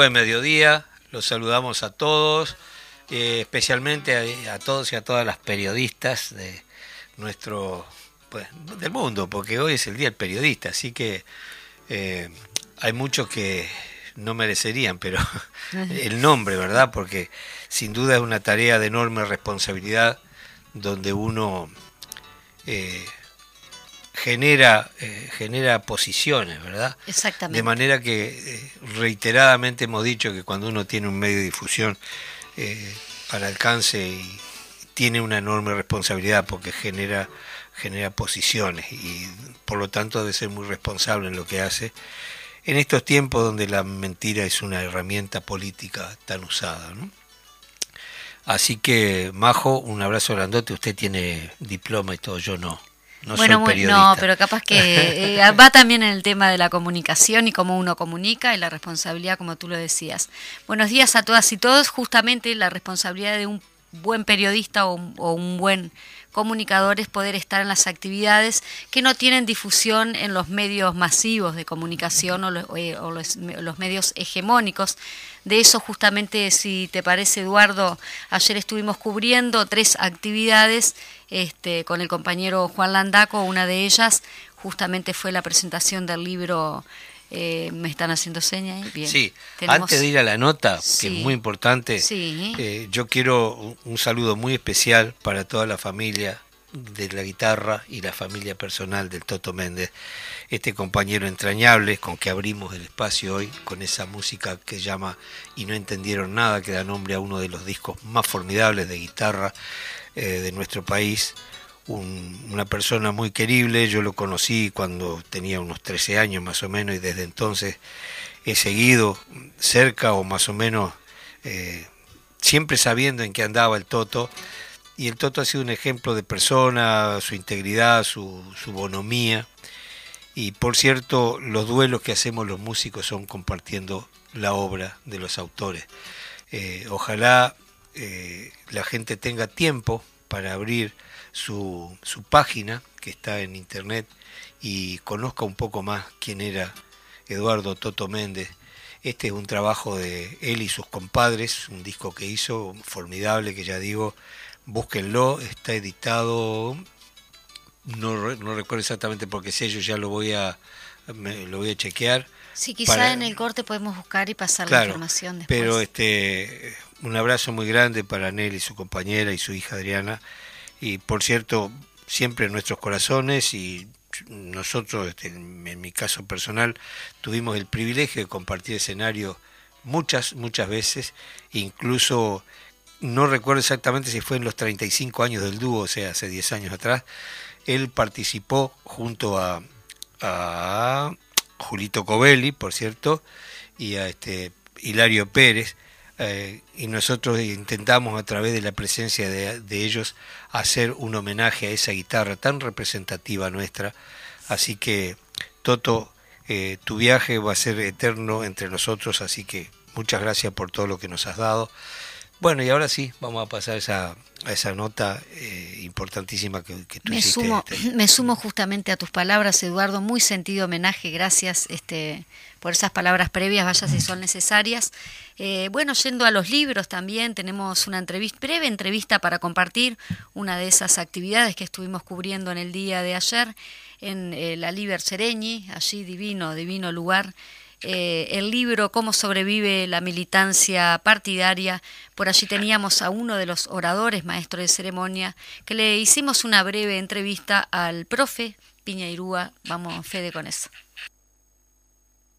Buen mediodía, los saludamos a todos, eh, especialmente a, todos y a todas las periodistas de nuestro pues, del mundo, porque hoy es el día del periodista, así que eh, hay muchos que no merecerían, pero el nombre, ¿verdad? Porque sin duda es una tarea de enorme responsabilidad donde uno eh, genera, eh, genera posiciones, ¿verdad? Exactamente. De manera que eh, reiteradamente hemos dicho que cuando uno tiene un medio de difusión eh, al alcance y tiene una enorme responsabilidad porque genera, genera posiciones y por lo tanto debe ser muy responsable en lo que hace. En estos tiempos donde la mentira es una herramienta política tan usada, ¿no? Así que, Majo, un abrazo grandote. Usted tiene diploma y todo, yo no. No bueno, soy no, pero capaz que eh, va también en el tema de la comunicación y cómo uno comunica y la responsabilidad, como tú lo decías. Buenos días a todas y todos. Justamente la responsabilidad de un buen periodista o, un buen comunicador es poder estar en las actividades que no tienen difusión en los medios masivos de comunicación o, los, eh, los medios hegemónicos. De eso justamente, si te parece, Eduardo, ayer estuvimos cubriendo tres actividades este, con el compañero Juan Landaco, una de ellas justamente fue la presentación del libro eh, me están haciendo señas. Bien. Sí, antes de ir a la nota, que es muy importante, eh, yo quiero un, saludo muy especial para toda la familia de la guitarra y la familia personal del Toto Méndez, este compañero entrañable con que abrimos el espacio hoy con esa música que llama Y no entendieron nada, que da nombre a uno de los discos más formidables de guitarra eh, de nuestro país. Una persona muy querible, yo lo conocí cuando tenía unos 13 años más o menos y desde entonces he seguido cerca o más o menos eh, siempre sabiendo en qué andaba el Toto y el Toto ha sido un ejemplo de persona, su integridad, su, bonomía. Y por cierto, los duelos que hacemos los músicos son compartiendo la obra de los autores. Eh, ojalá eh, la gente tenga tiempo para abrir su, su, página que está en internet y conozca un poco más quién era Eduardo Toto Méndez. Este es un trabajo de él y sus compadres, un disco que hizo formidable, que ya digo, búsquenlo, está editado, no, no recuerdo exactamente porque sé, yo ya lo voy a, lo voy a chequear. Sí, quizá en el corte podemos buscar y pasar la información después. Pero este, un abrazo muy grande para Nelly, su compañera y su hija Adriana. Y por cierto, siempre en nuestros corazones y nosotros, este, en mi caso personal, tuvimos el privilegio de compartir escenario muchas, muchas veces, incluso no recuerdo exactamente si fue en los 35 años del dúo, o sea, hace 10 años atrás, él participó junto a, a Julito Covelli, por cierto, y a este Hilario Pérez, eh, y nosotros intentamos a través de la presencia de, ellos hacer un homenaje a esa guitarra tan representativa nuestra. Así que, Toto, eh, tu viaje va a ser eterno entre nosotros, así que muchas gracias por todo lo que nos has dado. Bueno, y ahora sí, vamos a pasar esa, a esa nota eh, importantísima que, tú me hiciste. Sumo, Me sumo justamente a tus palabras, Eduardo. Muy sentido homenaje. Gracias este, por esas palabras previas, vaya si son necesarias. Eh, bueno, yendo a los libros también, tenemos una entrevista, breve entrevista para compartir una de esas actividades que estuvimos cubriendo en el día de ayer en eh, la Liber Sereñi, allí divino, divino lugar. Eh, el libro Cómo sobrevive la militancia partidaria. Por allí teníamos a uno de los oradores, maestro de ceremonia, que le hicimos una breve entrevista al profe Piñairúa. Vamos, Fede, con eso.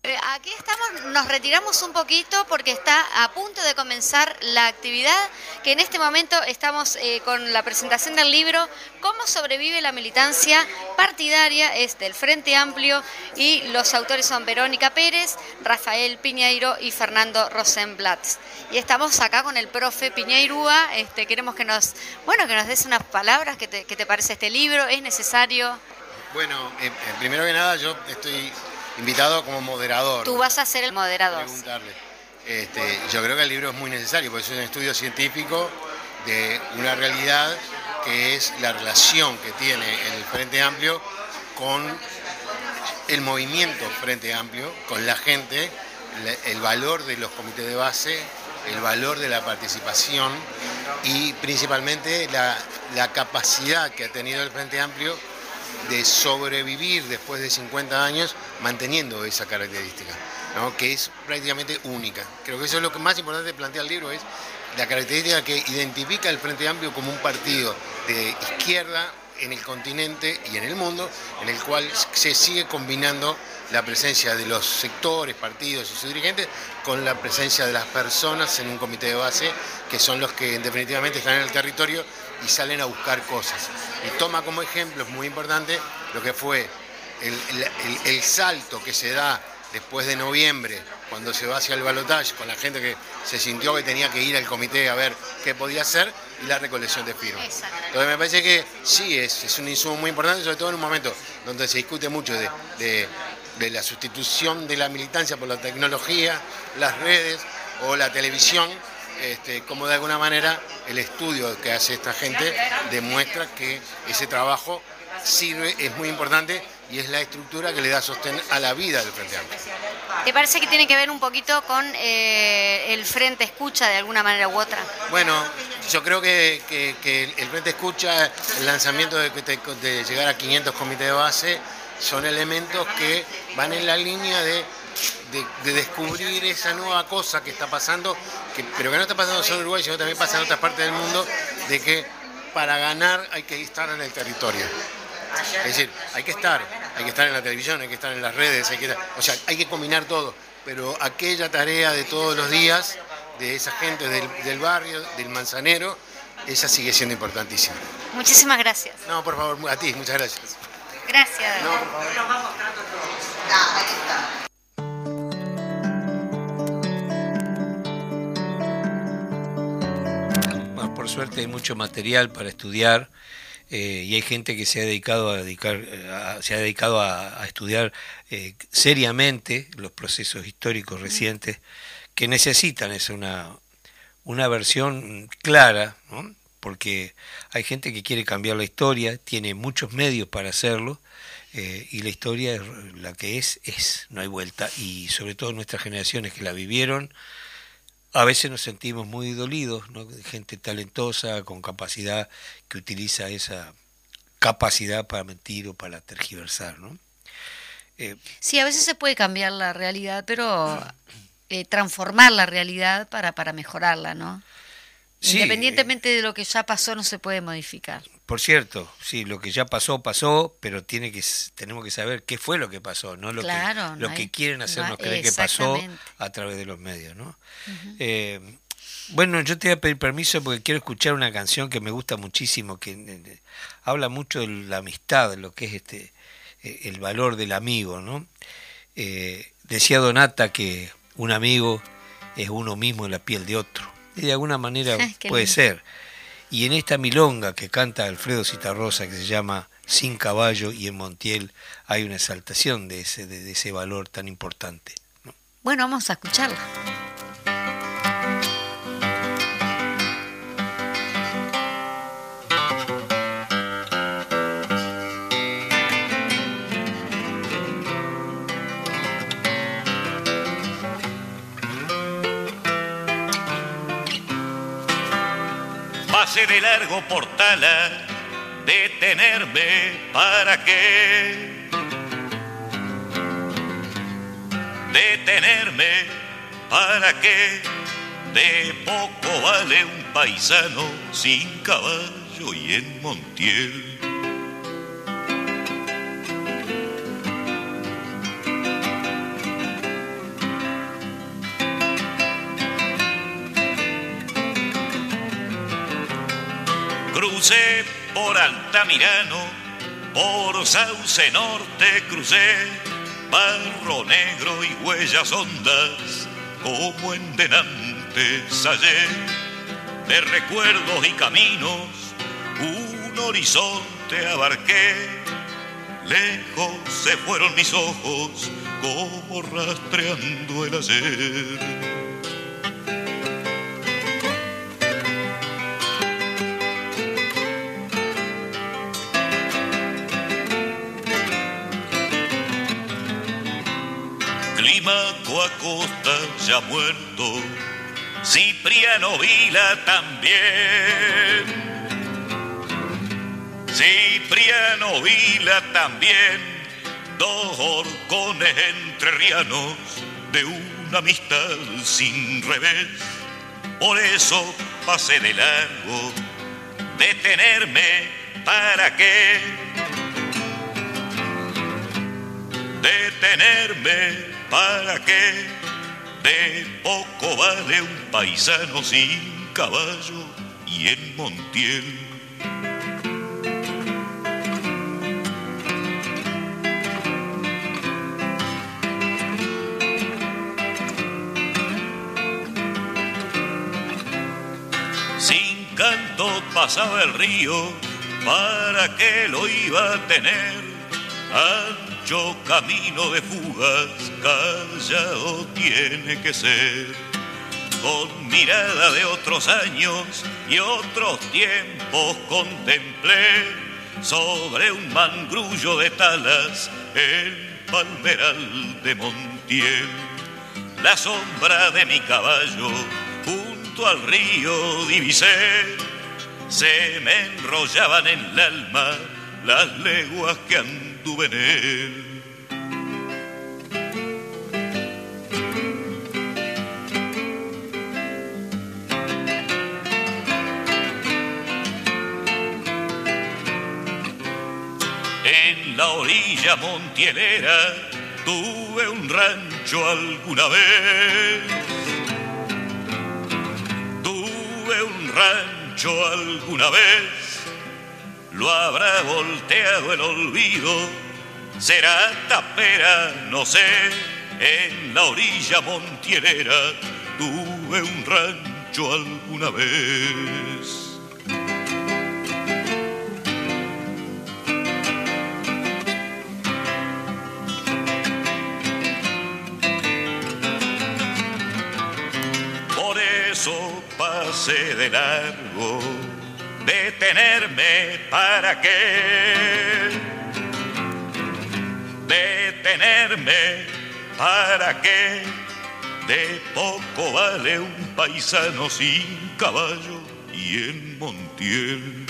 Eh, aquí estamos, nos retiramos un poquito porque está a punto de comenzar la actividad, que en este momento estamos eh, con la presentación del libro Cómo sobrevive la militancia partidaria, es del Frente Amplio y los autores son Verónica Pérez, Rafael Piñeiro y Fernando Rosenblatt. Y estamos acá con el profe Piñeirúa, este, queremos que nos, bueno, que nos des unas palabras, ¿qué te, parece este libro? ¿Es necesario? Bueno, eh, primero que nada yo estoy invitado como moderador. Tú vas a ser el moderador. Preguntarle. Este, yo creo que el libro es muy necesario, porque es un estudio científico de una realidad que es la relación que tiene el Frente Amplio con el movimiento Frente Amplio, con la gente, el valor de los comités de base, el valor de la participación y principalmente la, la capacidad que ha tenido el Frente Amplio de sobrevivir después de 50 años manteniendo esa característica, que es prácticamente única. Creo que eso es lo que más importante de plantear el libro, es la característica que identifica el Frente Amplio como un partido de izquierda en el continente y en el mundo, en el cual se sigue combinando la presencia de los sectores, partidos y sus dirigentes con la presencia de las personas en un comité de base, que son los que definitivamente están en el territorio y salen a buscar cosas. Y toma como ejemplo, es muy importante, lo que fue el, salto que se da después de noviembre, cuando se va hacia el balotaje, con la gente que se sintió que tenía que ir al comité a ver qué podía hacer, y la recolección de firmas. Entonces me parece que sí, es, es un insumo muy importante, sobre todo en un momento donde se discute mucho de, de la sustitución de la militancia por la tecnología, las redes o la televisión, este, como de alguna manera el estudio que hace esta gente demuestra que ese trabajo sirve, es muy importante y es la estructura que le da sostén a la vida del Frente Amplio. ¿Te parece que tiene que ver un poquito con eh, el Frente Escucha de alguna manera u otra? Bueno, yo creo que, el Frente Escucha, el lanzamiento de, de llegar a 500 comités de base, son elementos que van en la línea de de, descubrir esa nueva cosa que está pasando, que, pero que no está pasando solo en Uruguay, sino también pasa en otras partes del mundo, de que para ganar hay que estar en el territorio. Es decir, hay que estar, hay que estar en la televisión, hay que estar en las redes, hay que o sea, hay que combinar todo, pero aquella tarea de todos los días, de esa gente del, barrio, del manzanero, esa sigue siendo importantísima. Muchísimas gracias. No, por favor, a ti, muchas gracias. Gracias. No, por suerte hay mucho material para estudiar eh, y hay gente que se ha dedicado a dedicar, eh, se ha dedicado a, estudiar eh, seriamente los procesos históricos recientes que necesitan es una, una versión clara, porque hay gente que quiere cambiar la historia, tiene muchos medios para hacerlo, y la historia la que es, es, no hay vuelta, y sobre todo nuestras generaciones que la vivieron, a veces nos sentimos muy dolidos, ¿no? gente talentosa, con capacidad, que utiliza esa capacidad para mentir o para tergiversar. ¿no? Eh, sí, a veces se puede cambiar la realidad, pero eh, transformar la realidad para, para mejorarla, ¿no? Independientemente de lo que ya pasó, no se puede modificar. Por cierto, sí, lo que ya pasó, pasó, pero tiene que tenemos que saber qué fue lo que pasó, no lo que, lo que quieren hacernos creer que pasó a través de los medios, ¿no? Eh, bueno, yo te voy a pedir permiso porque quiero escuchar una canción que me gusta muchísimo, que eh, habla mucho de la amistad, de lo que es este eh, el valor del amigo, ¿no? decía Donata que un amigo es uno mismo en la piel de otro y de alguna manera puede ser. Y en esta milonga que canta Alfredo Citarrosa, que se llama Sin caballo y en Montiel, hay una exaltación de ese, valor tan importante. Bueno, vamos a escucharla. De largo portal a detenerme para qué. Detenerme para qué. De poco vale un paisano sin caballo y en Montiel. Crucé por Altamirano, por Sauce Norte crucé, barro negro y huellas hondas, como en denantes hallé, de recuerdos y caminos, un horizonte abarqué, lejos se fueron mis ojos, como rastreando el ayer. A Costa ya muerto, Cipriano Vila también. Cipriano Vila también, dos horcones entrerrianos de una amistad sin revés. Por eso pasé de largo, detenerme para qué. Detenerme ¿Para qué? De poco vale un paisano sin caballo y en Montiel. Sin canto pasaba el río, ¿para qué lo iba a tener? Ancho camino de fugas callado tiene que ser. Con mirada de otros años y otros tiempos contemplé sobre un mangrullo de talas el palmeral de Montiel. La sombra de mi caballo junto al río divisé, se me enrollaban en el alma las leguas que en. En la orilla montielera tuve un rancho alguna vez. Tuve un rancho alguna vez lo habrá volteado el olvido, será tapera, no sé, en la orilla montielera tuve un rancho alguna vez. pase de largo, detenerme para qué, detenerme para qué, de poco vale un paisano sin caballo y en Montiel.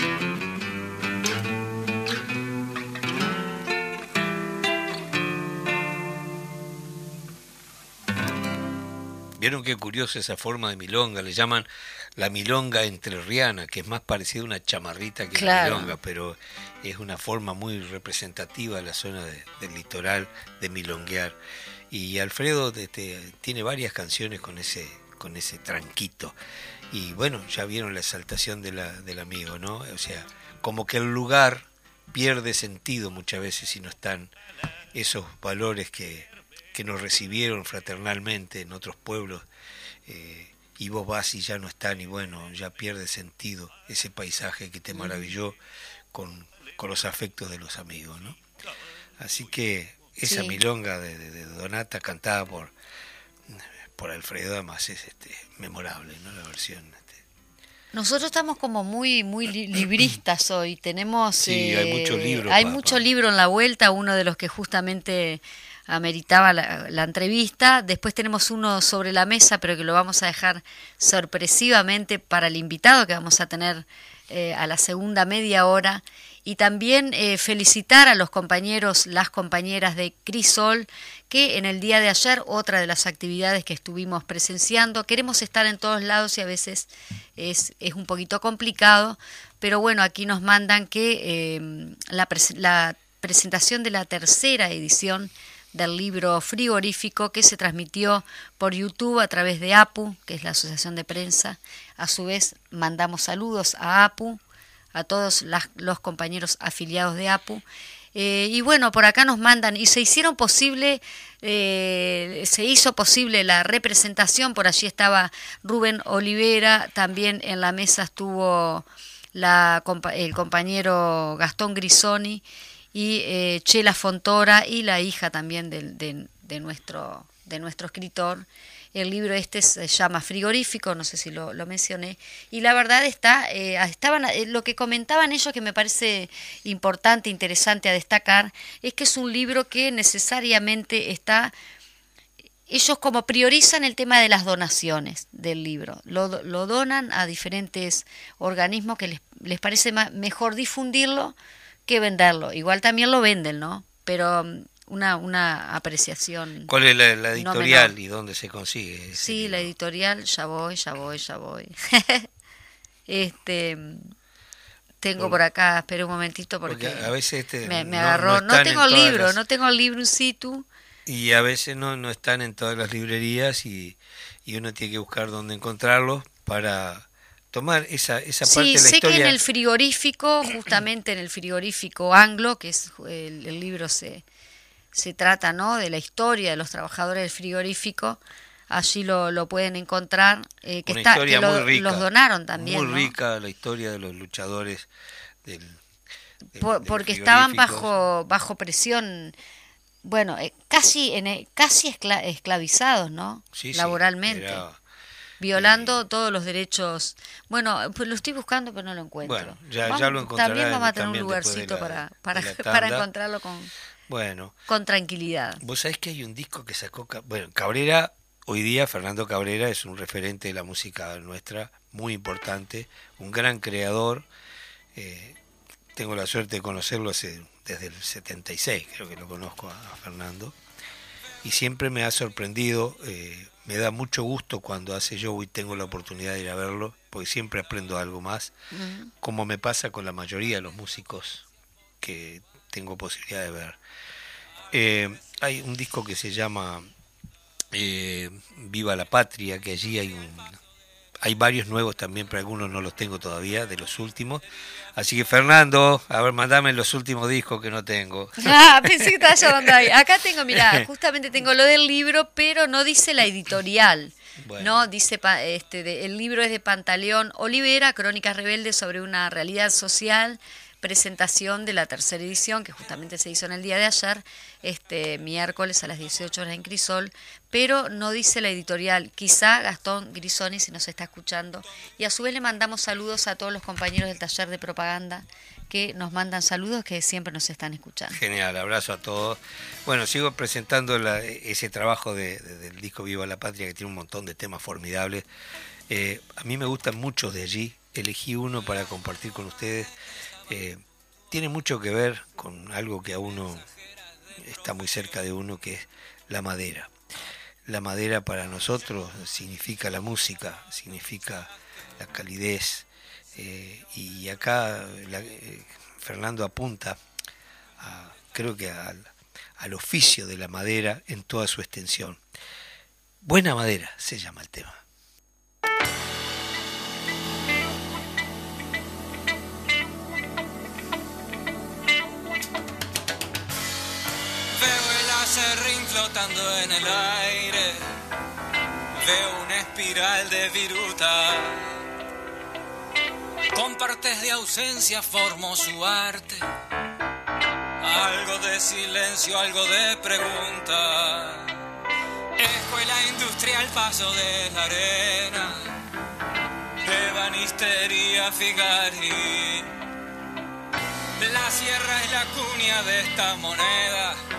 Vieron qué curiosa esa forma de milonga, le llaman la milonga entrerriana, que es más parecida a una chamarrita que una milonga, pero es una forma muy representativa de la zona del litoral de milonguear. Y Alfredo este, tiene varias canciones con ese, con ese tranquito. Y bueno, ya vieron la exaltación de la, del amigo, ¿no? O sea, como que el lugar pierde sentido muchas veces si no están esos valores que, que nos recibieron fraternalmente en otros pueblos, eh, y vos vas y ya no están, y bueno, ya pierde sentido ese paisaje que te maravilló con, con los afectos de los amigos, ¿no? Así que esa milonga de, Donata cantada por, por Alfredo además es este, memorable, ¿no? La versión. Este. Nosotros estamos como muy muy libristas hoy. Tenemos sí, hay mucho eh, libro. Hay mucho libro en la vuelta. Uno de los que justamente ameritaba la, entrevista. Después tenemos uno sobre la mesa, pero que lo vamos a dejar sorpresivamente para el invitado que vamos a tener eh, a la segunda media hora. Y también eh, felicitar a los compañeros, las compañeras de Crisol, que en el día de ayer, otra de las actividades que estuvimos presenciando, queremos estar en todos lados y a veces es, es un poquito complicado, pero bueno, aquí nos mandan que eh, la, la presentación de la tercera edición del libro frigorífico que se transmitió por YouTube a través de APU, que es la Asociación de Prensa. A su vez, mandamos saludos a APU, a todos los compañeros afiliados de APU. Eh, y bueno, por acá nos mandan, y se hicieron posible, eh, se hizo posible la representación, por allí estaba Rubén Olivera, también en la mesa estuvo la, el compañero Gastón Grisoni, y eh, Chela Fontora y la hija también de, de, nuestro, de nuestro escritor. El libro este se llama Frigorífico, no sé si lo, mencioné, y la verdad está, eh, estaban, eh, lo que comentaban ellos que me parece importante, interesante a destacar, es que es un libro que necesariamente está ellos como priorizan el tema de las donaciones del libro, lo, lo donan a diferentes organismos que les, les parece mejor difundirlo que venderlo. Igual también lo venden, ¿no? Pero um, una, una apreciación. ¿Cuál es la, editorial y dónde se consigue? Sí, la editorial, ya voy, ya voy, ya voy. este tengo por acá, espera un momentito porque, a veces este, me, agarró. No, tengo libro, no tengo libro in situ. Y a veces no, no están en todas las librerías y, y uno tiene que buscar dónde encontrarlos para tomar esa, esa parte de la sé que en el frigorífico, justamente en el frigorífico anglo, que es el, libro se, se trata ¿no? de la historia de los trabajadores del frigorífico, allí lo, lo pueden encontrar, eh, que, está, que los donaron también. Muy rica la historia de los luchadores del... porque estaban bajo, bajo presión bueno, eh, casi en, casi esclavizados, ¿no? Laboralmente violando todos los derechos. Bueno, pues lo estoy buscando, pero no lo encuentro. Bueno, ya, ya lo También vamos a tener un lugarcito para, para, para encontrarlo con, bueno, con tranquilidad. Vos sabés que hay un disco que sacó. Bueno, Cabrera, hoy día Fernando Cabrera es un referente de la música nuestra, muy importante, un gran creador. Eh, tengo la suerte de conocerlo hace, desde el 76, creo que lo conozco a, Fernando. Y siempre me ha sorprendido. Eh, me da mucho gusto cuando hace show y tengo la oportunidad de ir a verlo, porque siempre aprendo algo más, como me pasa con la mayoría de los músicos que tengo posibilidad de ver. Eh, hay un disco que se llama eh, Viva la Patria, que allí hay un, hay varios nuevos también, pero algunos no los tengo todavía, de los últimos. Así que Fernando, a ver, mandame los últimos discos que no tengo. Ah, pensé que estaba llamando ahí. Acá tengo, mira, justamente tengo lo del libro, pero no dice la editorial. No, dice, este, el libro es de Pantaleón Olivera, Crónicas Rebeldes sobre una realidad social presentación de la tercera edición, que justamente se hizo en el día de ayer, este miércoles a las 18 horas en Crisol, pero no dice la editorial. Quizá Gastón Grisoni si nos está escuchando. Y a su vez le mandamos saludos a todos los compañeros del taller de propaganda que nos mandan saludos, que siempre nos están escuchando. Genial, abrazo a todos. Bueno, sigo presentando ese trabajo del disco Viva la Patria, que tiene un montón de temas formidables. Eh, a mí me gustan muchos de allí, elegí uno para compartir con ustedes eh, tiene mucho que ver con algo que a uno está muy cerca de uno, que es la madera. La madera para nosotros significa la música, significa la calidez. Eh, y acá eh, Fernando apunta, creo que al, al oficio de la madera en toda su extensión. Buena madera se llama el tema. Flotando en el aire. Veo una espiral de viruta. Con partes de ausencia formo su arte. Algo de silencio, algo de pregunta. Escuela industrial, paso de la arena. De banistería, Figari. La sierra es la cuña de esta moneda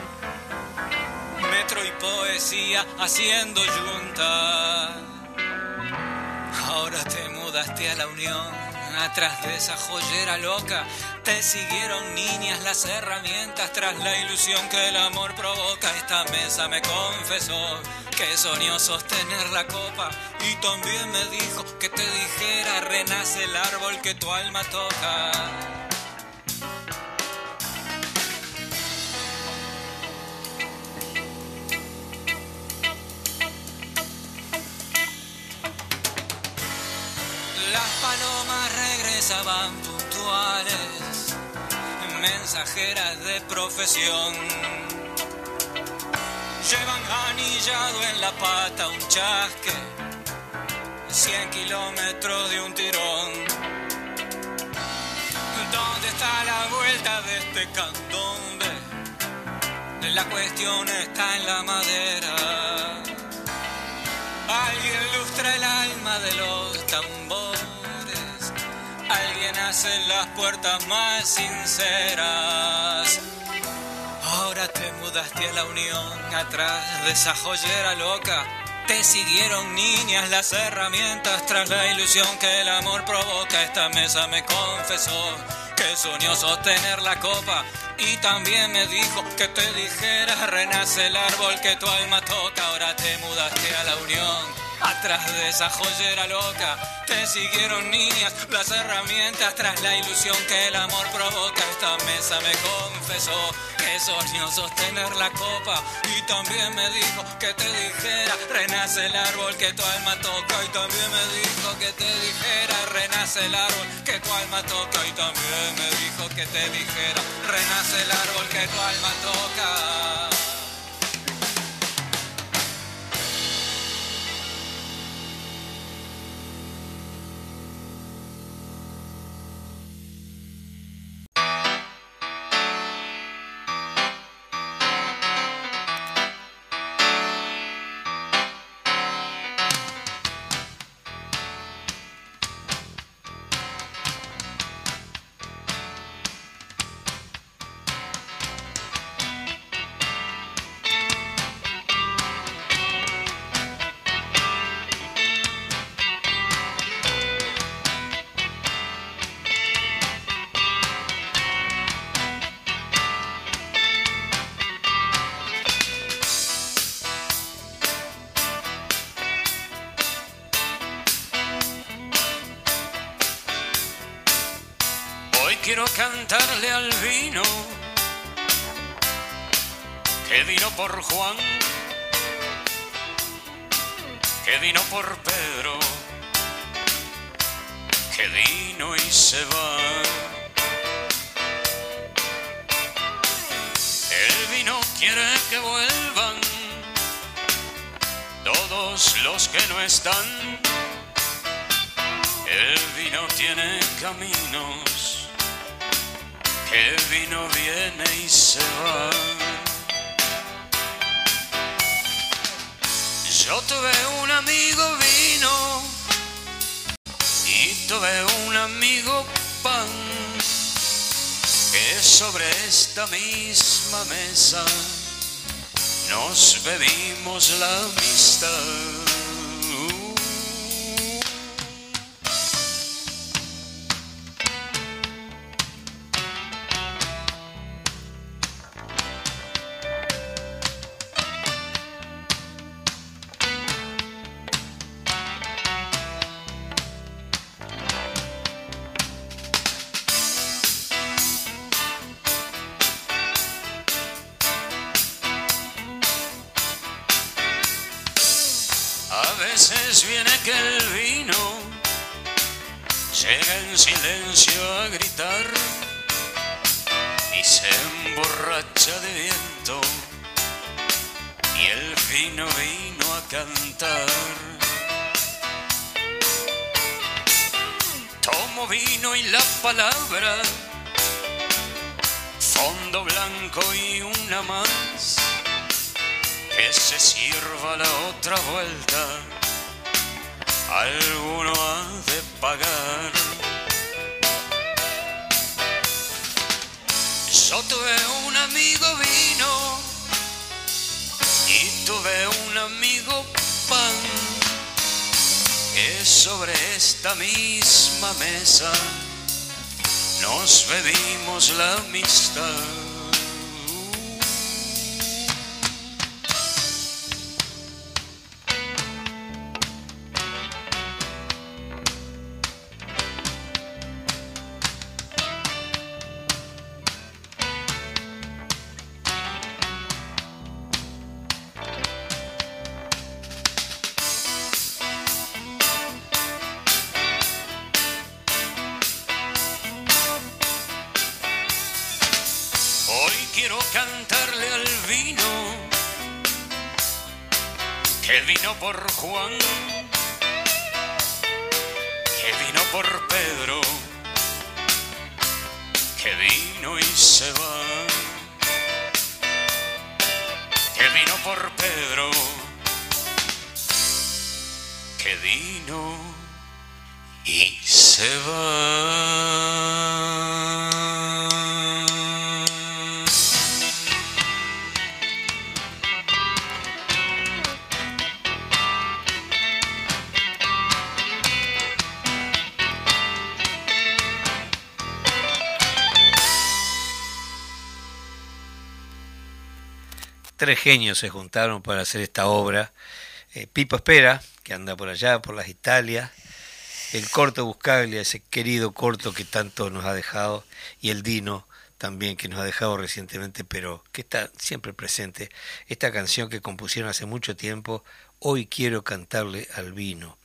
metro y poesía haciendo yunta. Ahora te mudaste a la unión, atrás de esa joyera loca. Te siguieron niñas las herramientas tras la ilusión que el amor provoca. Esta mesa me confesó que soñó sostener la copa y también me dijo que te dijera renace el árbol que tu alma toca. Regresaban puntuales, mensajeras de profesión. Llevan anillado en la pata un chasque, 100 kilómetros de un tirón. ¿Dónde está la vuelta de este candombe? La cuestión está en la madera. Alguien lustra el alma de los las puertas más sinceras. Ahora te mudaste a la unión atrás de esa joyera loca. Te siguieron niñas las herramientas tras la ilusión que el amor provoca. Esta mesa me confesó que soñó sostener la copa y también me dijo que te dijera renace el árbol que tu alma toca. Ahora te mudaste a la unión Atrás de esa joyera loca te siguieron niñas, las herramientas tras la ilusión que el amor provoca. Esta mesa me confesó que soñó sostener la copa y también me dijo que te dijera renace el árbol que tu alma toca y también me dijo que te dijera renace el árbol que tu alma toca y también me dijo que te dijera renace el árbol que tu alma toca. apostarle al vino que vino por Juan sobre esta misma mesa nos bebimos la amistad. Cantar. Tomo vino y la palabra, fondo blanco y una más que se sirva la otra vuelta, alguno ha de pagar. Yo tuve un amigo vino tuve un amigo pan, que sobre esta misma mesa nos bebimos la amistad. Quiero cantarle al vino que vino por Juan, que vino por Pedro, que vino y se va, que vino por Pedro, que vino y se va. Tres genios se juntaron para hacer esta obra. Eh, Pipo Espera, que anda por allá, por las Italias, el corto Buscaglia, ese querido corto que tanto nos ha dejado, y el Dino también, que nos ha dejado recientemente, pero que está siempre presente. Esta canción que compusieron hace mucho tiempo, Hoy quiero cantarle al vino.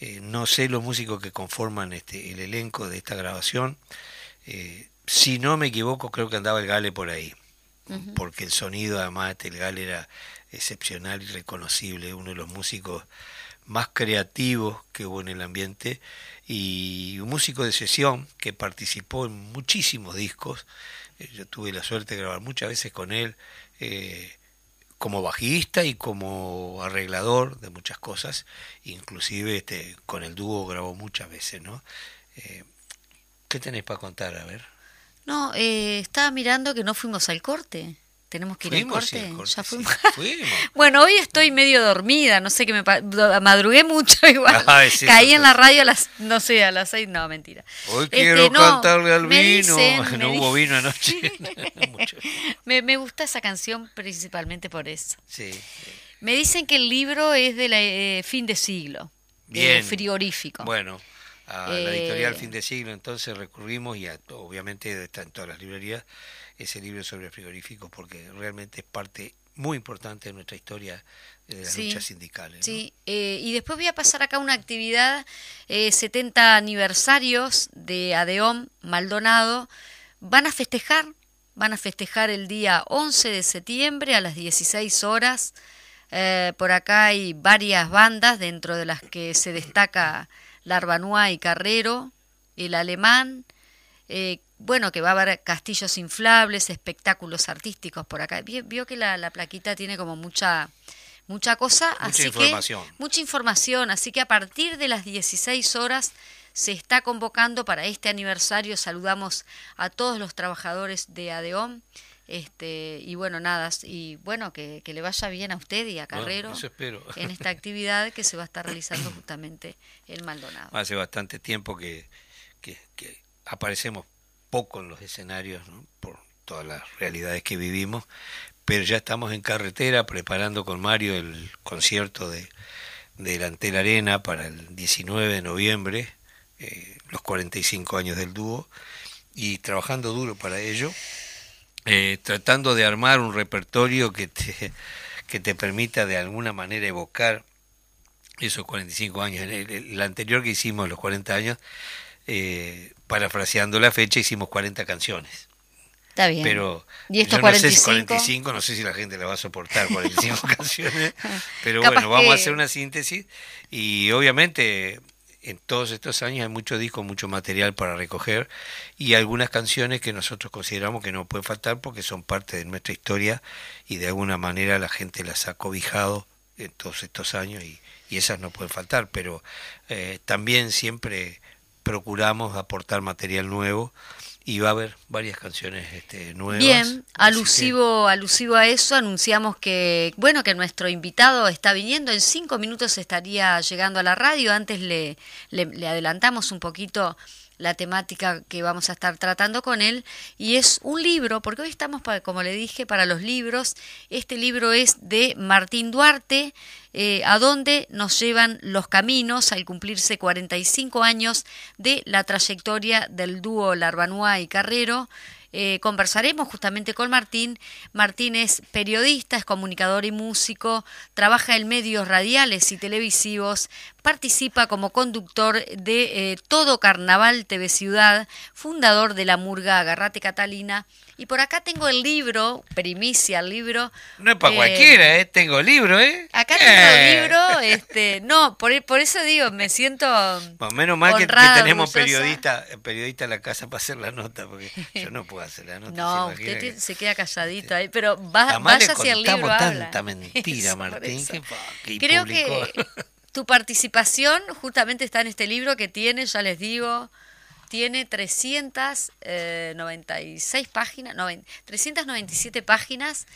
Eh, no sé los músicos que conforman este, el elenco de esta grabación. Eh, si no me equivoco, creo que andaba el Gale por ahí porque el sonido además del Gal era excepcional y reconocible, uno de los músicos más creativos que hubo en el ambiente y un músico de sesión que participó en muchísimos discos. Eh, Yo tuve la suerte de grabar muchas veces con él eh, como bajista y como arreglador de muchas cosas, inclusive este, con el dúo grabó muchas veces, ¿no? Eh, ¿Qué tenés para contar? A ver. No, eh, estaba mirando que no fuimos al corte. Tenemos que ir al sí, corte. al corte, ya sí. fuimos. Fuimos. bueno, hoy estoy medio dormida, no sé qué me madrugué mucho igual. Ay, sí, Caí sí, en sí. la radio a las no sé, a las seis, no, mentira. Hoy Este, quiero no, cantarle al vino. dicen, no hubo vino anoche. Mucho. Me, me gusta esa canción principalmente por eso. Sí. Me dicen que el libro es de la eh, fin de siglo, eh, Bien. frigorífico. Bueno, a la Eh, editorial Fin de Siglo entonces recurrimos y a- obviamente está en todas las librerías ese libro sobre el frigorífico porque realmente es parte muy importante de nuestra historia de las Sí, luchas sindicales. ¿no? Sí, eh, y después voy a pasar acá una actividad, eh, 70 aniversarios de Adeom Maldonado. Van a festejar, van a festejar el día 11 de septiembre a las 16 horas. Eh, por acá hay varias bandas, dentro de las que se destaca Larbanua y Carrero, el alemán, eh, bueno, que va a haber castillos inflables, espectáculos artísticos por acá. Vio, que la, la plaquita tiene como mucha mucha cosa, Mucha así información. que mucha información, así que a partir de las 16 horas se está convocando para este aniversario. Saludamos a todos los trabajadores de ADEOM. Este, y bueno, nada, y bueno, que, que le vaya bien a usted y a Carrero en esta actividad que se va a estar realizando justamente en Maldonado. Hace bastante tiempo que, que- que aparecemos poco en los escenarios ¿no? por todas las realidades que vivimos, pero ya estamos en carretera preparando con Mario el concierto de, de la Antel Arena para el 19 de noviembre, eh, los 45 años del dúo, y trabajando duro para ello, eh, tratando de armar un repertorio que te, que te permita de alguna manera evocar esos 45 años. El, el- el anterior que hicimos, los 40 años, eh, parafraseando la fecha, hicimos 40 canciones. Está bien. Pero ¿Y estos yo no sé si 45? 45, no sé si la gente la va a soportar 45 canciones, pero Capaz bueno, vamos a hacer una síntesis y obviamente en todos estos años hay mucho disco, mucho material para recoger y algunas canciones que nosotros consideramos que no pueden faltar porque son parte de nuestra historia y de alguna manera la gente las ha cobijado en todos estos años y, y esas no pueden faltar, pero eh, también siempre procuramos aportar material nuevo y va a haber varias canciones este, nuevas. Bien, que- alusivo, alusivo a eso, anunciamos que, bueno, que nuestro invitado está viniendo, en cinco minutos estaría llegando a la radio, antes le, le, le adelantamos un poquito la temática que vamos a estar tratando con él, y es un libro, porque hoy estamos, para, como le dije, para los libros, este libro es de Martín Duarte, eh, a dónde nos llevan los caminos al cumplirse 45 años de la trayectoria del dúo Larbanua y Carrero. Eh, conversaremos justamente con Martín. Martín es periodista, es comunicador y músico, trabaja en medios radiales y televisivos, participa como conductor de eh, Todo Carnaval TV Ciudad, fundador de la murga Agarrate Catalina. Y por acá tengo el libro, primicia el libro. No es para eh, cualquiera, ¿eh? Tengo libro, ¿eh? Acá tengo Eh. el libro, este, no, por, por eso digo, me siento Bueno, menos mal que, tenemos orgullosa. periodista, periodista en la casa para hacer la nota, porque yo no puedo hacer la nota. No, ¿se imagina usted que- se queda calladito ahí, pero va, vaya hacia el libro habla. tanta mentira, Eso, Martín, que, que Creo publicó. que tu participación justamente está en este libro que tiene, ya les digo, tiene 396 páginas, noven- 397 páginas.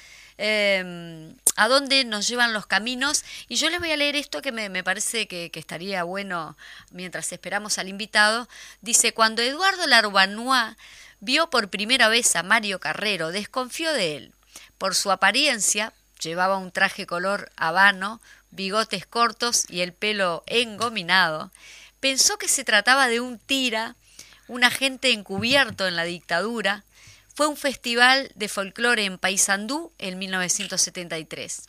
eh, a dónde nos llevan los caminos. Y yo les voy a leer esto que me, parece que, que estaría bueno mientras esperamos al invitado. Dice, cuando Eduardo Larbanois vio por primera vez a Mario Carrero, desconfió de él. Por su apariencia, llevaba un traje color habano, bigotes cortos y el pelo engominado. Pensó que se trataba de un tira, un agente encubierto en la dictadura. Fue un festival de folclore en Paysandú en 1973.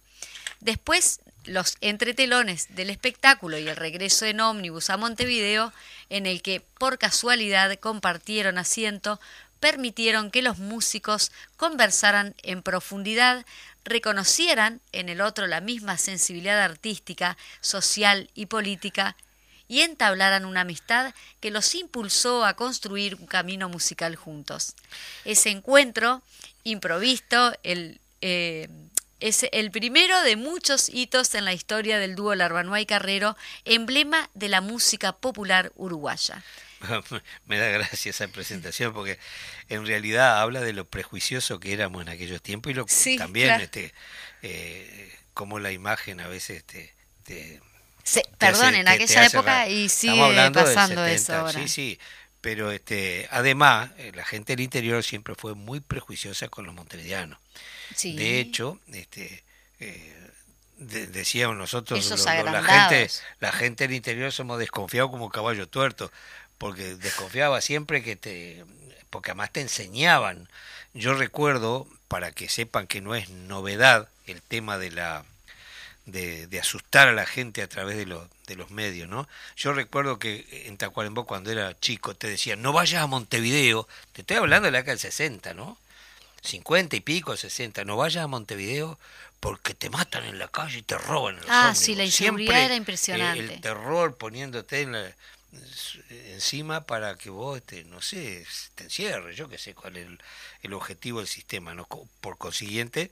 Después, los entretelones del espectáculo y el regreso en ómnibus a Montevideo, en el que por casualidad compartieron asiento, permitieron que los músicos conversaran en profundidad, reconocieran en el otro la misma sensibilidad artística, social y política, y entablaran una amistad que los impulsó a construir un camino musical juntos. Ese encuentro improvisto, el, eh, es el primero de muchos hitos en la historia del dúo Larbanois y Carrero, emblema de la música popular uruguaya. Me da gracia esa presentación porque en realidad habla de lo prejuicioso que éramos en aquellos tiempos y lo Sí, también claro. este eh, como la imagen a veces te, te- Se- perdón, hace- en te- aquella te época y sigue pasando eso 70, ahora. Sí, sí, pero este además eh, la gente del interior siempre fue muy prejuiciosa con los montevideanos. Sí. De hecho, este eh, de- decíamos nosotros Esos lo- lo- la gente la gente del interior somos desconfiados como caballo tuerto porque desconfiaba siempre que te porque además te enseñaban yo recuerdo, para que sepan que no es novedad el tema de la de, de, asustar a la gente a través de, los de los medios, ¿no? Yo recuerdo que en Tacuarembó cuando era chico te decían, no vayas a Montevideo, te estoy hablando de la década del 60, ¿no? 50 y pico, 60, no vayas a Montevideo porque te matan en la calle y te roban los Ah, sí, la inseguridad era impresionante. el terror poniéndote encima para que vos, este, no sé, te encierres, yo que sé cuál es el, el objetivo del sistema, ¿no? Por consiguiente,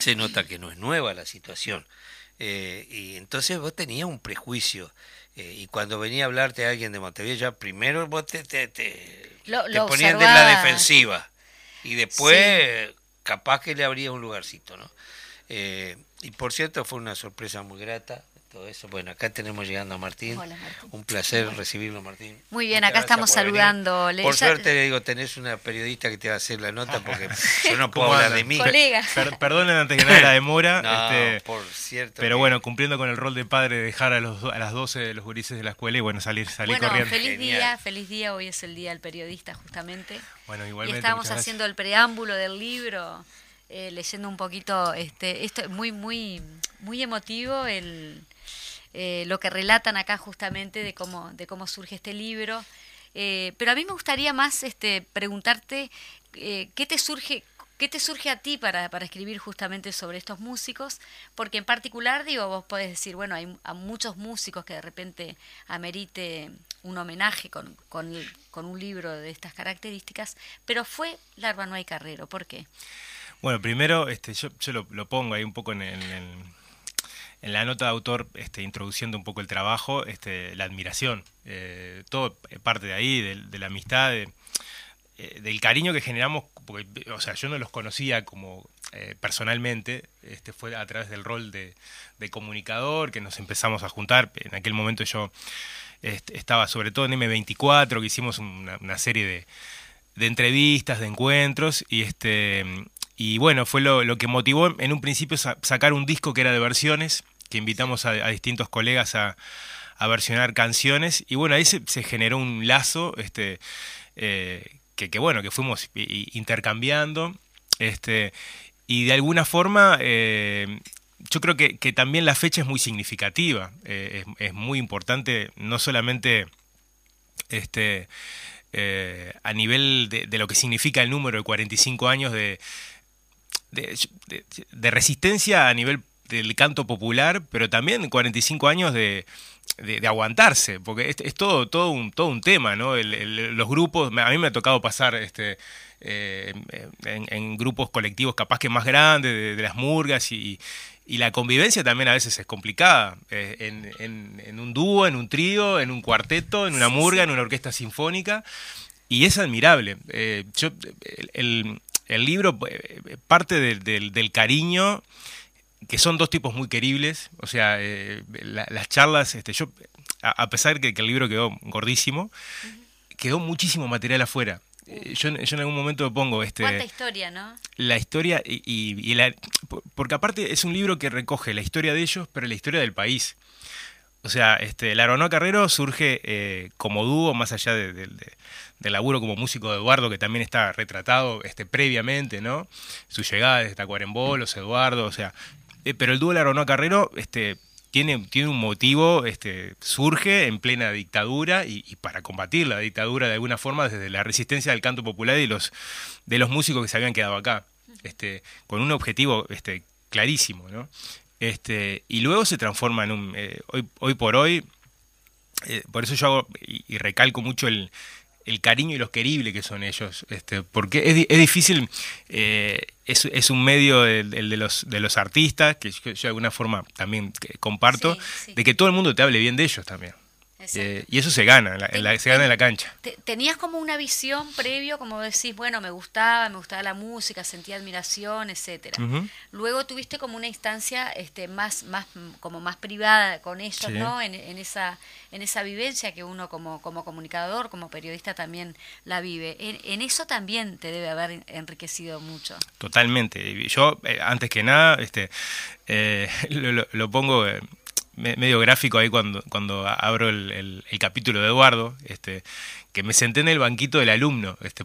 se nota que no es nueva la situación. Eh, y entonces vos tenías un prejuicio. Eh, y cuando venía a hablarte a alguien de Montevideo, ya primero vos te, te, te, lo, te lo ponían de la defensiva. Y después sí. capaz que le abría un lugarcito, ¿no? Eh, y por cierto fue una sorpresa muy grata todo eso. Bueno, acá tenemos llegando a Martín. Hola, Martín. Un placer recibirlo, Martín. Muy bien, Muchas acá estamos saludando. Por, suerte, le digo, tenés una periodista que te va a hacer la nota porque yo no puedo hablar de mí. Colega. Per perdonen antes que nada la demora. no, este, por cierto. Pero que... bueno, cumpliendo con el rol de padre, dejar a, los, a las 12 los gurises de la escuela y bueno, salir, salir bueno, corriendo. Feliz Genial. día, feliz día. Hoy es el día del periodista, justamente. Bueno, y igualmente. estábamos haciendo el preámbulo del libro. Eh, leyendo un poquito este esto es muy muy muy emotivo el eh, lo que relatan acá justamente de cómo, de cómo surge este libro. Eh, pero a mí me gustaría más este, preguntarte eh, qué te surge. ¿Qué te surge a ti para, para, escribir justamente sobre estos músicos? Porque en particular, digo, vos podés decir, bueno, hay a muchos músicos que de repente amerite un homenaje con, con, con un libro de estas características, pero fue Larva No hay Carrero. ¿Por qué? Bueno, primero este, yo, yo lo, pongo ahí un poco en, en en la nota de autor, este, introduciendo un poco el trabajo, este, la admiración, eh, todo parte de ahí, de, la amistad, eh, del cariño que generamos, porque, o sea, yo no los conocía como eh, personalmente, este, fue a través del rol de, comunicador que nos empezamos a juntar, en aquel momento yo este, estaba sobre todo en M24, que hicimos una, serie de, entrevistas, de encuentros, y este y bueno, fue lo, que motivó en un principio sacar un disco que era de versiones, que invitamos a, distintos colegas a, versionar canciones. Y bueno, ahí se, generó un lazo este, eh, que, bueno, que fuimos intercambiando. Este, y de alguna forma, eh, yo creo que, también la fecha es muy significativa. Eh, es, muy importante, no solamente este, a nivel de, lo que significa el número de 45 años de, de, de, resistencia a nivel del canto popular, pero también 45 años de, de aguantarse, porque es, es, todo, todo, un, todo un tema, ¿no? El, el, los grupos, a mí me ha tocado pasar este, eh, en, en, grupos colectivos capaz que más grandes, de, las murgas, y, y, la convivencia también a veces es complicada, eh, en, en, en, un dúo, en un trío, en un cuarteto, en una murga, en una orquesta sinfónica, y es admirable. Eh, yo, el, el libro parte del, cariño, que son dos tipos muy queribles, o sea, eh, la, las charlas, este, yo, a, a pesar de que, que, el libro quedó gordísimo, uh -huh. quedó muchísimo material afuera. Uh. Yo, yo, en algún momento pongo este cuánta historia no la historia y, y, y, la porque aparte es un libro que recoge la historia de ellos pero la historia del país o sea este la Aronoa Carrero surge eh, como dúo más allá de, de, de del laburo como músico de Eduardo, que también está retratado este, previamente, ¿no? Su llegada desde Tacuarembó, los Eduardo, o sea. Eh, pero el dúo Laronoa Carrero este, tiene, tiene un motivo, este, surge en plena dictadura y, para combatir la dictadura de alguna forma desde la resistencia del canto popular y los, de los músicos que se habían quedado acá, este, con un objetivo este, clarísimo, y luego se transforma en un. Eh, hoy, hoy por hoy, eh, por eso yo hago y, y recalco mucho el el cariño y los queribles que son ellos, este, porque es, es difícil, eh, es, es, un medio el, el, de, los, de los artistas, que yo, yo de alguna forma también comparto, sí, sí. de que todo el mundo te hable bien de ellos también. Eh, y eso se gana, la, la, se gana en la cancha. ¿Tenías como una visión previo, como decís, bueno, me gustaba, me gustaba la música, sentía admiración, etcétera. Uh -huh. Luego tuviste como una instancia este, más, más, como más privada con ellos, sí. ¿no? En, en, esa, en esa vivencia que uno como, como comunicador, como periodista también la vive. En, en eso también te debe haber enriquecido mucho. Totalmente. Yo, eh, antes que nada, este, eh, lo, lo, lo, pongo medio gráfico ahí cuando, cuando abro el, el, capítulo de Eduardo, este, que me senté en el banquito del alumno. Este,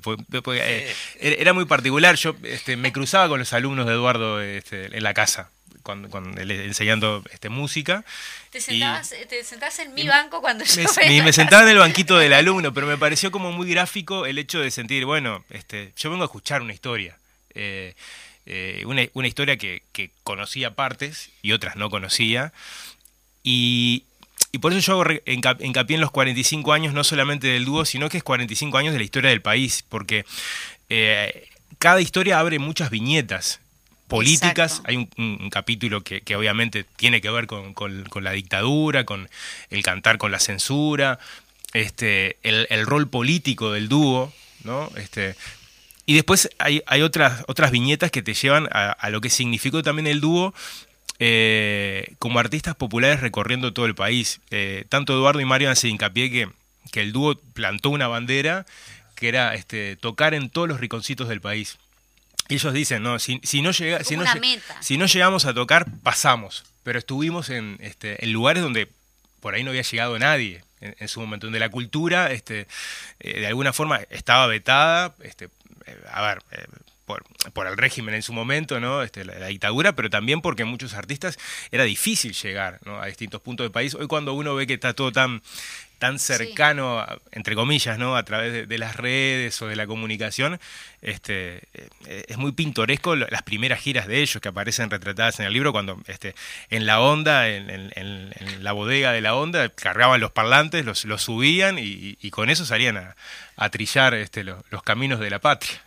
eh, era muy particular, yo este, me cruzaba con los alumnos de Eduardo este, en la casa. Cuando, cuando, enseñando este, música. ¿Te sentabas, te sentabas en mi banco cuando yo me, me sentaba en el banquito del alumno, pero me pareció como muy gráfico el hecho de sentir, bueno, este, yo vengo a escuchar una historia. Eh, eh, una, una, historia que, que, conocía partes y otras no conocía. Y, y por eso yo hago hincapié en los 45 años, no solamente del dúo, sino que es 45 años de la historia del país, porque eh, cada historia abre muchas viñetas políticas. Hay un, capítulo que, que, obviamente tiene que ver con, con, la dictadura, con el cantar con la censura, este, el, el rol político del dúo, ¿no? Este, y después hay, hay otras, otras viñetas que te llevan a, lo que significó también el dúo eh, como artistas populares recorriendo todo el país. Eh, tanto Eduardo y Mario hacen hincapié que, que el dúo plantó una bandera que era este, tocar en todos los rinconcitos del país. Y ellos dicen, no, si, si no, llega, si, no, si no llegamos a tocar, pasamos. Pero estuvimos en, este, en lugares donde por ahí no había llegado nadie en, su momento, donde la cultura este, eh, de alguna forma estaba vetada este, a ver, por, por, el régimen en su momento, ¿no? Este, la, dictadura, pero también porque muchos artistas era difícil llegar a distintos puntos del país. Hoy cuando uno ve que está todo tan tan cercano, entre comillas, ¿no? a través de, las redes o de la comunicación, este, eh, es muy pintoresco las primeras giras de ellos que aparecen retratadas en el libro, cuando este, en la onda, en, la bodega de la onda, cargaban los parlantes, los, los subían y, con eso salían a, trillar este, los, caminos de la patria.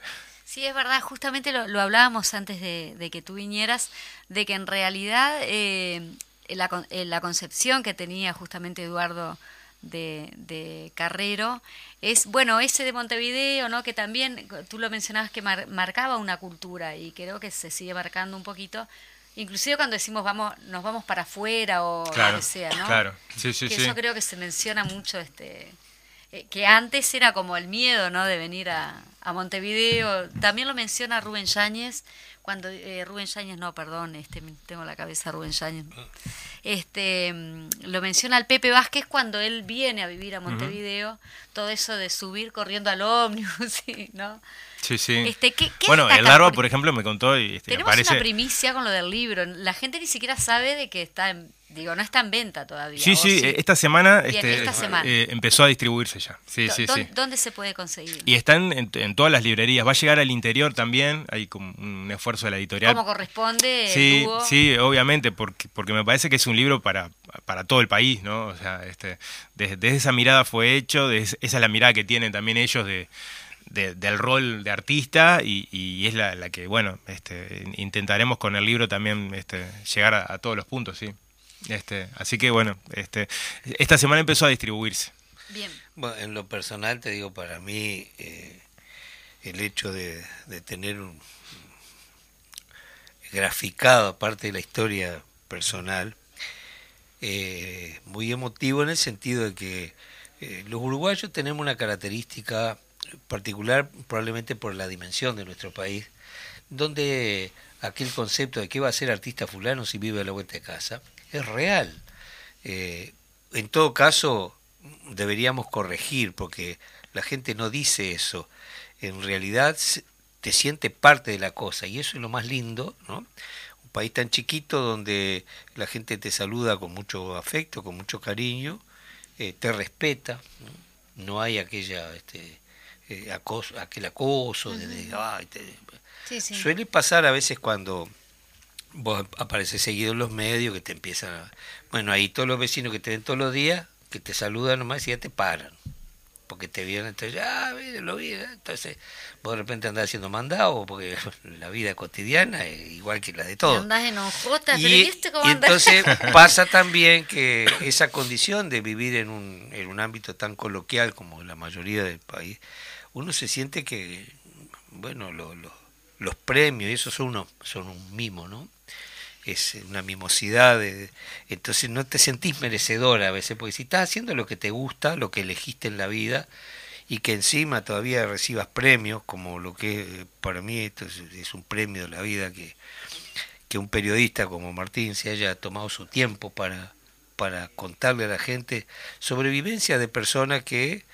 Sí, es verdad, justamente lo, hablábamos antes de, que tú vinieras, de que en realidad eh, la, eh, la concepción que tenía justamente Eduardo de, de, Carrero es, bueno, ese de Montevideo, ¿no? que también, tú lo mencionabas, que marcaba una cultura y creo que se sigue marcando un poquito, inclusive cuando decimos vamos nos vamos para afuera o lo que sea, ¿no? Claro, sí, sí, que Eso creo que se menciona mucho, este eh, que antes era como el miedo, ¿no? De venir a, a Montevideo. También lo menciona Rubén Yáñez, cuando eh, Rubén Yáñez, no, perdón, este, tengo la cabeza Rubén Yáñez. Este, mm, lo menciona el Pepe Vázquez cuando él viene a vivir a Montevideo, todo eso de subir corriendo al ómnibus, ¿no? Sí, sí. Este, ¿qué, bueno, el Larva, por ejemplo, me contó y este, Tenemos una primicia con lo del libro. La gente ni siquiera sabe de que está en, digo, no está en venta todavía. Sí, sí, esta semana, este, eh, empezó a distribuirse ya. Sí, sí, sí. ¿Dónde se puede conseguir? Y están en, todas las librerías. Va a llegar al interior también. Hay como un esfuerzo de la editorial. ¿Cómo corresponde? Sí, sí, obviamente, porque, porque me parece que es un libro para, para todo el país, ¿no? O sea, este, desde, esa mirada fue hecho, esa es la mirada que tienen también ellos de del rol de artista y, es la, que, bueno, este, intentaremos con el libro también este, llegar a, todos los puntos, sí. Este, así que, bueno, este, esta semana empezó a distribuirse. Bien. Bueno, en lo personal te digo, para mí eh, el hecho de, tener un graficado, aparte de la historia personal, eh, muy emotivo en el sentido de que eh, los uruguayos tenemos una característica particular probablemente por la dimensión de nuestro país, donde aquel concepto de que va a ser artista fulano si vive a la vuelta de casa es real. Eh, en todo caso, deberíamos corregir, porque la gente no dice eso. En realidad te siente parte de la cosa, y eso es lo más lindo, ¿no? Un país tan chiquito donde la gente te saluda con mucho afecto, con mucho cariño, eh, te respeta, ¿no? hay aquella este, eh, acoso, aquel acoso, de, suele pasar a veces cuando vos apareces seguido en los medios que te empiezan a, bueno, ahí todos los vecinos que te ven todos los días, que te saludan nomás y ya te paran, porque te vieron, entonces, ya, lo vi, ¿eh? entonces vos de repente andás haciendo mandado, porque la vida cotidiana es igual que la de todos. Andás en y, ¿viste cómo y entonces pasa también que esa condición de vivir en un, en un ámbito tan coloquial como la mayoría del país, uno se siente que, bueno, los premios, y eso son, uno, son un mimo, ¿no? Es una mimosidad, entonces no te sentís merecedor a veces, porque si estás haciendo lo que te gusta, lo que elegiste en la vida, y que encima todavía recibas premios, como lo que para mí esto es, un premio de la vida, que, que un periodista como Martín se haya tomado su tiempo para, para contarle a la gente sobrevivencia de personas que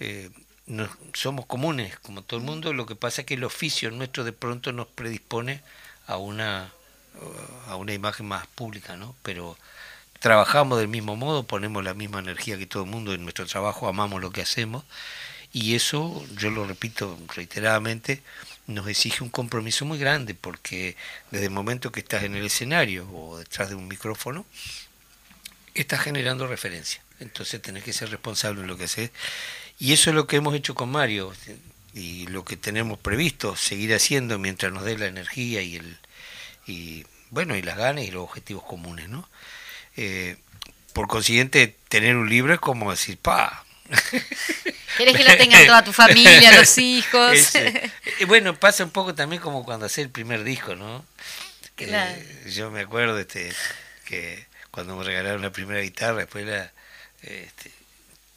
eh, no, somos comunes, como todo el mundo, lo que pasa es que el oficio nuestro de pronto nos predispone a una, a una imagen más pública, ¿no? Pero trabajamos del mismo modo, ponemos la misma energía que todo el mundo en nuestro trabajo, amamos lo que hacemos y eso, yo lo repito reiteradamente, nos exige un compromiso muy grande porque desde el momento que estás en el escenario o detrás de un micrófono, estás generando referencia. Entonces tenés que ser responsable en lo que haces. Y eso es lo que hemos hecho con Mario y lo que tenemos previsto seguir haciendo mientras nos dé la energía y el y bueno y las ganas y los objetivos comunes, ¿no? Eh, por consiguiente, tener un libro es como decir, pa. ¿Querés que lo tenga toda tu familia, los hijos? bueno, pasa un poco también como cuando hace el primer disco, ¿no? yo me acuerdo este, que cuando me regalaron la primera guitarra, después la, este,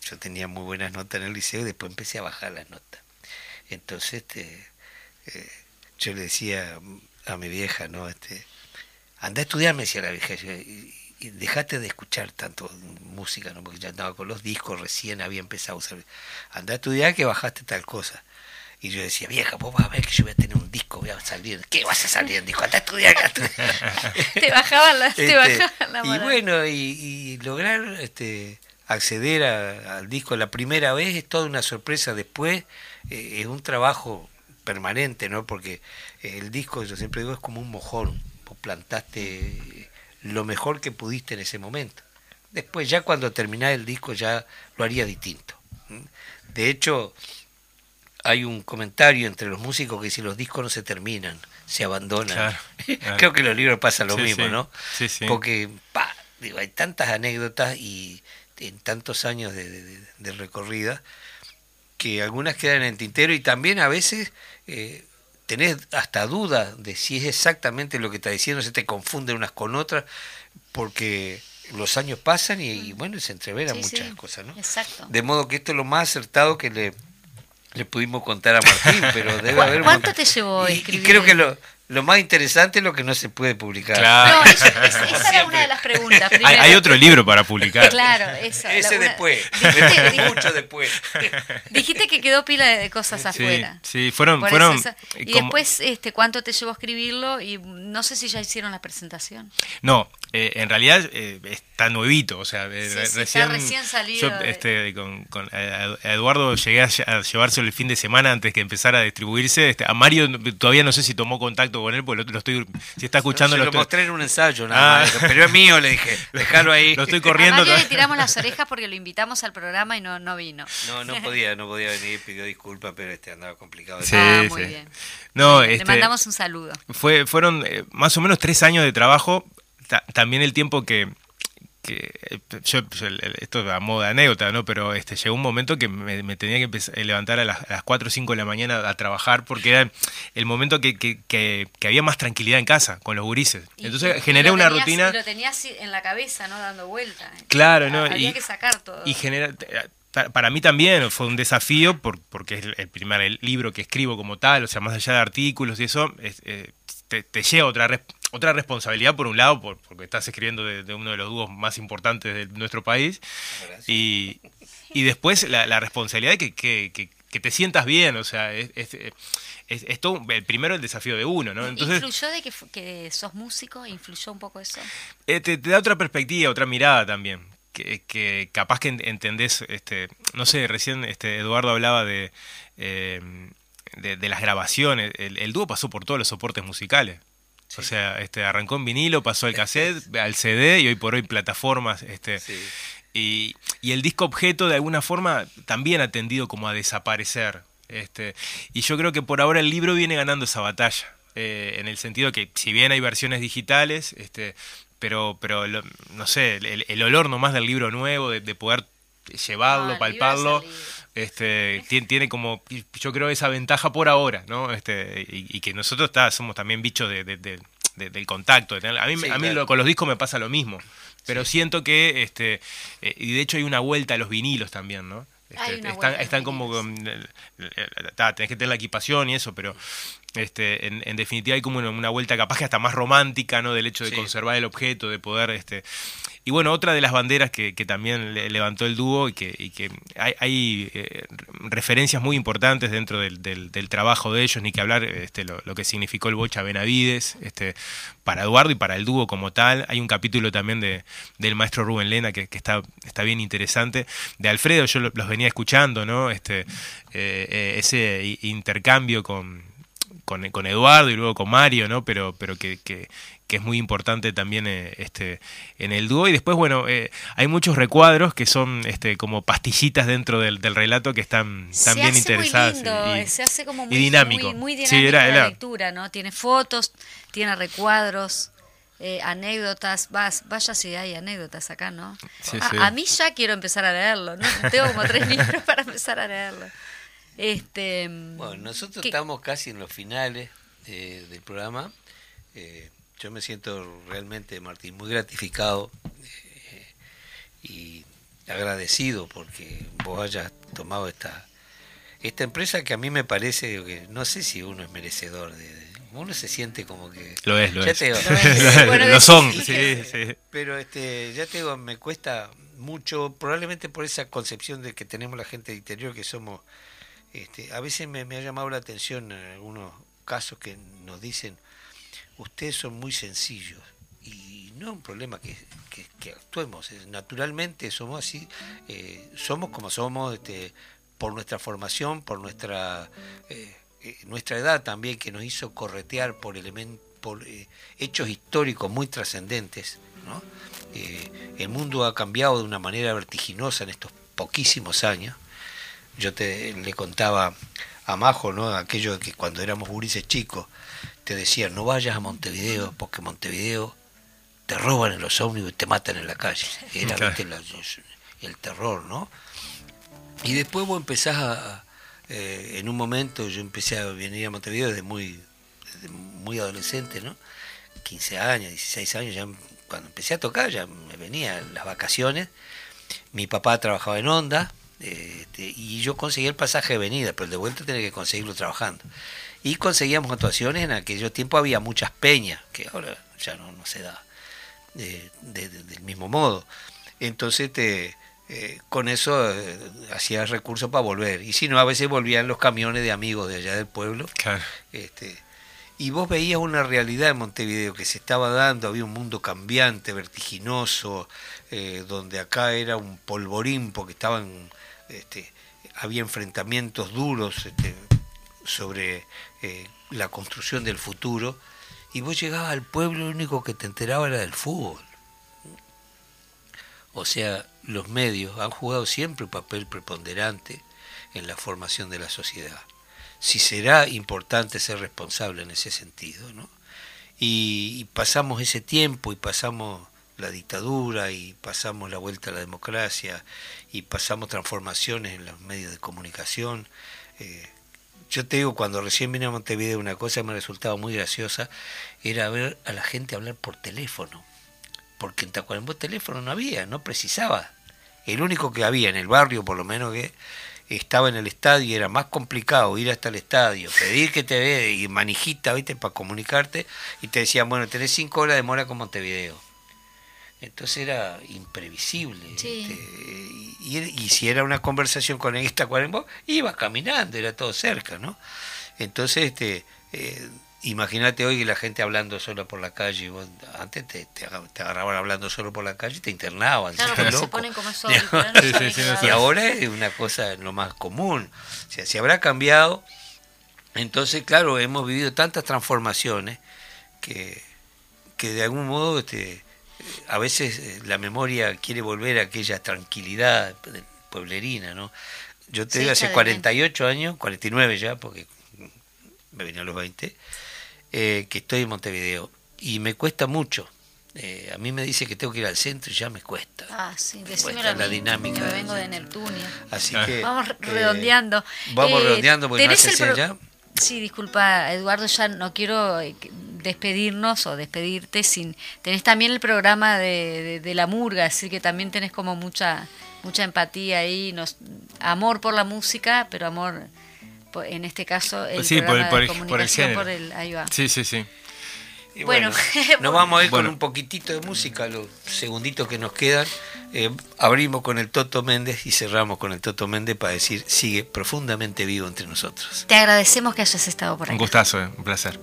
yo tenía muy buenas notas en el liceo y después empecé a bajar las notas. Entonces, este, eh, yo le decía a mi vieja, ¿no? Este, anda a estudiar, me decía la vieja, y, dejate de escuchar tanto música, ¿no? porque ya andaba con los discos, recién había empezado a usar. Anda a estudiar que bajaste tal cosa. Y yo decía, vieja, vos vas a ver que yo voy a tener un disco, voy a salir. ¿Qué vas a salir disco? Anda a estudiar. te bajaban la, te este, Y bueno, y, lograr este, acceder al disco la primera vez es toda una sorpresa. Después eh, es un trabajo permanente, ¿no? Porque el disco, yo siempre digo, es como un mojón. Vos plantaste lo mejor que pudiste en ese momento. Después ya cuando terminás el disco ya lo haría distinto. De hecho, hay un comentario entre los músicos que si los discos no se terminan, se abandonan. Creo que los libros pasa lo mismo, ¿no? Porque digo, hay tantas anécdotas y en tantos años de, recorrida que algunas quedan en el tintero y también a veces eh, tenés hasta duda de si es exactamente lo que está diciendo, se te confunden unas con otras, porque los años pasan y, bueno, se entreveran muchas cosas, ¿no? Exacto. De modo que esto es lo más acertado que le, le pudimos contar a Martín, pero debe haber... ¿Cuánto te llevó escribir? Y creo que lo, lo más interesante es lo que no se puede publicar. Claro. No, esa era una de las preguntas. Hay, otro libro para publicar. Claro, eso. Ese después. mucho después. Dijiste que quedó pila de cosas afuera. Sí, fueron... fueron y después, este, ¿cuánto te llevó a escribirlo? Y no sé si ya hicieron la presentación. No, eh, en realidad eh, está nuevito, o sea, recién, recién salido. Yo este, con, eh, Eduardo llegué a, llevarse el fin de semana antes que empezara a distribuirse. Este, a Mario todavía no sé si tomó contacto con él, porque lo, estoy, si está escuchando... lo, mostré en un ensayo, nada ah. pero es mío, le dije, déjalo ahí. Lo estoy corriendo. A Mario le tiramos las orejas porque lo invitamos al programa y no, no vino. No, no podía, no podía venir, pidió disculpas, pero este andaba complicado. Sí, ah, muy bien. No, le este, mandamos un saludo. Fue, fueron más o menos tres años de trabajo también el tiempo que, yo, esto es a modo de anécdota, ¿no? Pero este, llegó un momento que me, tenía que empezar, eh, levantar a las, a 4 o 5 de la mañana a trabajar porque era el momento que, que, había más tranquilidad en casa con los gurises. Entonces generé una rutina. Lo tenías en la cabeza, ¿no? Dando vuelta. Claro, ¿no? Había que sacar todo. Y genera, para mí también fue un desafío porque es el primer libro que escribo como tal, o sea, más allá de artículos y eso, eh, te, te, lleva otra, otra responsabilidad por un lado, porque estás escribiendo de, uno de los dúos más importantes de nuestro país, y, y, después la, responsabilidad de que, que, te sientas bien, o sea, es, es, todo, el primero el desafío de uno, ¿no? Entonces, ¿Influyó de que, sos músico? ¿Influyó un poco eso? Eh, te, da otra perspectiva, otra mirada también. Que, capaz que entendés, este, no sé, recién este, Eduardo hablaba de, eh, de, las grabaciones, el, el, dúo pasó por todos los soportes musicales. O sea, este, arrancó en vinilo, pasó al cassette, al CD y hoy por hoy plataformas. Este, y, y, el disco objeto de alguna forma también ha tendido como a desaparecer. Este, y yo creo que por ahora el libro viene ganando esa batalla. Eh, en el sentido que si bien hay versiones digitales, este, pero, pero no sé, el, olor nomás del libro nuevo, de, poder llevarlo, palparlo, este, tiene, tiene, como, yo creo, esa ventaja por ahora, ¿no? Este, y, que nosotros está, somos también bichos de, del contacto. a mí, a mí con los discos me pasa lo mismo, pero siento que, este, eh, y de hecho hay una vuelta a los vinilos también, ¿no? Este, están, están como tenés que tener la equipación y eso, pero este, en, definitiva hay como una, vuelta capaz que hasta más romántica, ¿no? Del hecho de conservar el objeto, de poder, este, y bueno, otra de las banderas que, también levantó el dúo y que, hay, eh, referencias muy importantes dentro del, trabajo de ellos, ni que hablar este, lo, que significó el Bocha Benavides, este, para Eduardo y para el dúo como tal. Hay un capítulo también de, del maestro Rubén Lena que, está, está bien interesante. De Alfredo, yo los venía escuchando, ¿no? Este, eh, eh, ese intercambio con, con, Eduardo y luego con Mario, ¿no? Pero, pero que, que, es muy importante también eh, este, en el dúo. Y después, bueno, eh, hay muchos recuadros que son este, como pastillitas dentro del, relato que están, bien interesadas. y, se hace como muy, dinámico. Muy, dinámico la lectura, ¿no? Tiene fotos, tiene recuadros. Eh, anécdotas, vas, vaya si hay anécdotas acá, ¿no? a, mí ya quiero empezar a leerlo, ¿no? Tengo como tres libros para empezar a leerlo. Este, bueno, nosotros estamos casi en los finales del programa. Eh, yo me siento realmente, Martín, muy gratificado eh, y agradecido porque vos hayas tomado esta, esta empresa que a mí me parece que no sé si uno es merecedor de, uno se siente como que lo es lo es lo, son sí, sí. pero este ya te digo me cuesta mucho probablemente por esa concepción de que tenemos la gente de interior que somos este, a veces me, ha llamado la atención en algunos casos que nos dicen, ustedes son muy sencillos. Y no es un problema que, actuemos, naturalmente somos así, eh, somos como somos este, por nuestra formación, por nuestra, eh, eh, nuestra edad también, que nos hizo corretear por, por hechos históricos muy trascendentes. el mundo ha cambiado de una manera vertiginosa en estos poquísimos años yo te le contaba a Majo, ¿no? Aquello que cuando éramos gurises chicos, te decían, no vayas a Montevideo, porque Montevideo te roban en los ómnibus y te matan en la calle. Era el terror, ¿no? Y después vos empezás a, eh, en un momento, yo empecé a venir a Montevideo desde muy, muy adolescente, ¿no? 15 años, 16 años, ya cuando empecé a tocar, ya me venían las vacaciones. Mi papá trabajaba en Onda, este, y yo conseguí el pasaje de venida, pero de vuelta tenía que conseguirlo trabajando. Y conseguíamos actuaciones, en aquellos tiempos había muchas peñas, que ahora ya no, no se da del mismo modo. Entonces te, eh, con eso eh, hacía recursos para volver. Y si no, a veces volvían los camiones de amigos de allá del pueblo. Este, y vos veías una realidad en Montevideo que se estaba dando, había un mundo cambiante, vertiginoso, eh, donde acá era un polvorín porque estaban este, había enfrentamientos duros este, sobre eh, la construcción del futuro, y vos llegabas al pueblo lo único que te enteraba era del fútbol. O sea, los medios han jugado siempre un papel preponderante en la formación de la sociedad. Si será importante ser responsable en ese sentido, ¿no? y pasamos ese tiempo y pasamos la dictadura y pasamos la vuelta a la democracia y pasamos transformaciones en los medios de comunicación. Eh, yo te digo, cuando recién vine a Montevideo, una cosa que me resultaba muy graciosa era ver a la gente hablar por teléfono. Porque en Tacuarembó teléfono no había, no precisaba. El único que había en el barrio, por lo menos que estaba en el estadio y era más complicado ir hasta el estadio, pedir que te vea y manijita, ¿viste? Para comunicarte y te decían, bueno, tenés cinco horas de mora con Montevideo. Entonces era imprevisible. Este, y, si era una conversación con esta cuarenta, iba caminando, era todo cerca, ¿no? Entonces, este, eh, imagínate hoy que la gente hablando solo por la calle, antes te, te, agarraban hablando solo por la calle y te internaban. se ponen como y ahora es una cosa lo más común. O sea, si habrá cambiado, entonces, claro, hemos vivido tantas transformaciones que, que de algún modo este, a veces eh, la memoria quiere volver a aquella tranquilidad pueblerina, ¿no? Yo te digo, hace 48 años, 49 ya, porque me vine a los 20, eh, que estoy en Montevideo. Y me cuesta mucho. Eh, a mí me dice que tengo que ir al centro y ya me cuesta. Ah, sí, me la dinámica. Me vengo de Neptunia. Así que. Vamos redondeando. Vamos redondeando porque no hace ya. Sí, disculpa, Eduardo, ya no quiero despedirnos o despedirte sin... Tenés también el programa de, la murga, así que también tenés como mucha mucha empatía ahí, nos, amor por la música, pero amor, en este caso, el sí, programa por el, de comunicación por el, ahí va. Sí, sí, sí. Y bueno, Bueno. nos vamos a ir Bueno. con un poquitito de música, los segunditos que nos quedan. Eh, abrimos con el Toto Méndez y cerramos con el Toto Méndez para decir sigue profundamente vivo entre nosotros. Te agradecemos que hayas estado por Un aquí. gustazo, eh, un placer.